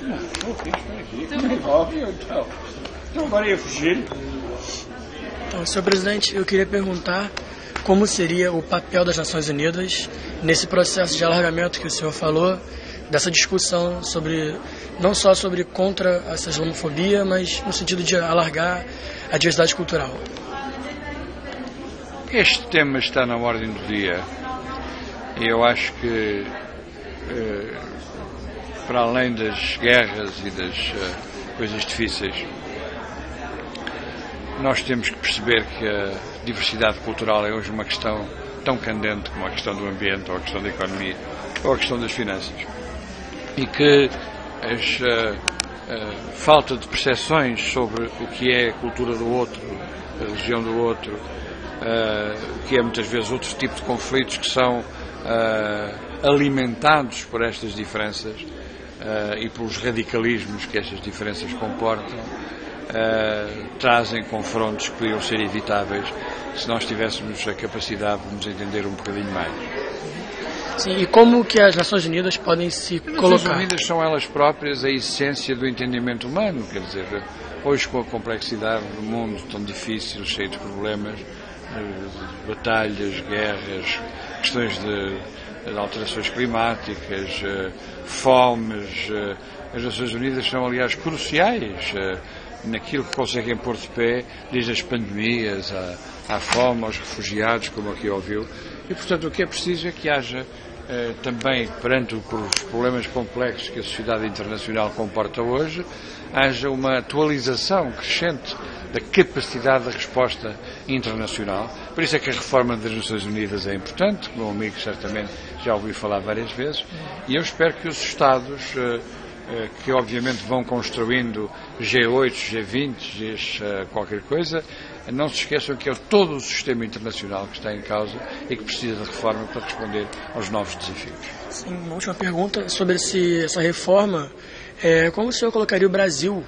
Não, estou aqui, estou aqui. Então, então. Agora ia fugir. Então, senhor presidente, eu queria perguntar como seria o papel das Nações Unidas nesse processo de alargamento que o senhor falou, dessa discussão sobre não só sobre contra essa islamofobia, mas no sentido de alargar a diversidade cultural. Este tema está na ordem do dia eu acho que eh, para além das guerras e das eh, coisas difíceis nós temos que perceber que a diversidade cultural é hoje uma questão tão candente como a questão do ambiente, ou a questão da economia, ou a questão das finanças. E que a, a, a falta de percepções sobre o que é a cultura do outro, a religião do outro, o que é muitas vezes outro tipo de conflitos que são alimentados por estas diferenças e pelos radicalismos que estas diferenças comportam, uh, trazem confrontos que podiam ser evitáveis se nós tivéssemos a capacidade de nos entender um bocadinho mais. Sim, e como que as Nações Unidas podem se as colocar? As Nações Unidas são elas próprias a essência do entendimento humano, quer dizer, hoje com a complexidade do mundo tão difícil, cheio de problemas, batalhas, guerras, questões de, de alterações climáticas, eh, fomes, eh, as Nações Unidas são, aliás, cruciais eh, naquilo que conseguem pôr de pé, desde as pandemias, à, à fome, aos refugiados, como aqui ouviu. E, portanto, o que é preciso é que haja também, perante os problemas complexos que a sociedade internacional comporta hoje, haja uma atualização crescente da capacidade de resposta internacional. Por isso é que a reforma das Nações Unidas é importante, o meu amigo certamente já ouviu falar várias vezes, e eu espero que os Estados eh, eh, que obviamente vão construindo G8, G20, G qualquer coisa, não se esqueçam que é todo o sistema internacional que está em causa e que precisa de reforma para responder aos novos desafios. Sim, uma última pergunta sobre esse, essa reforma. É, como o senhor colocaria o Brasil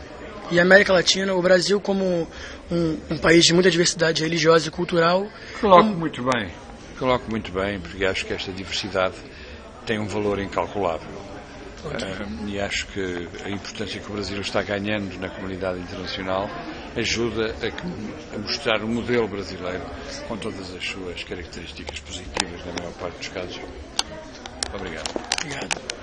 e a América Latina, o Brasil como um, um país de muita diversidade religiosa e cultural? Coloco como... muito bem, coloco muito bem, porque acho que esta diversidade tem um valor incalculável Uh, e acho que a importância que o Brasil está ganhando na comunidade internacional ajuda a, mostrar o modelo brasileiro com todas as suas características positivas, na maior parte dos casos. Obrigado. Obrigado.